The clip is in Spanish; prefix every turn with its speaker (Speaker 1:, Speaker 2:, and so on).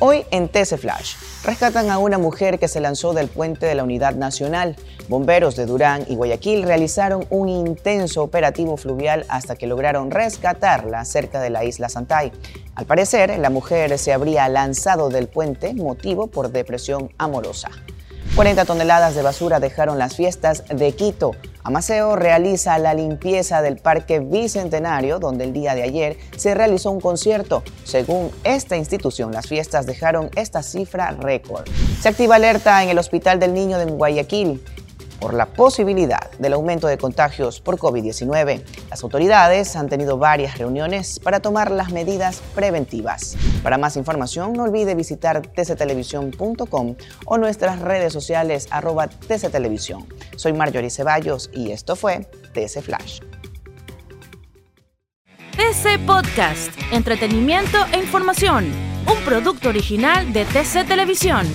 Speaker 1: Hoy en TC Flash, rescatan a una mujer que se lanzó del puente de la Unidad Nacional. Bomberos de Durán y Guayaquil realizaron un intenso operativo fluvial hasta que lograron rescatarla cerca de la isla Santay. Al parecer, la mujer se habría lanzado del puente, motivo por depresión amorosa. 40 toneladas de basura dejaron las fiestas de Quito. Amaseo realiza la limpieza del Parque Bicentenario, donde el día de ayer se realizó un concierto. Según esta institución, las fiestas dejaron esta cifra récord. Se activa alerta en el Hospital del Niño de Guayaquil por la posibilidad del aumento de contagios por COVID-19. Las autoridades han tenido varias reuniones para tomar las medidas preventivas. Para más información, no olvide visitar tctelevisión.com o nuestras redes sociales arroba tctelevisión. Soy Marjorie Ceballos y esto fue TC Flash.
Speaker 2: TC Podcast, entretenimiento e información, un producto original de TC Televisión.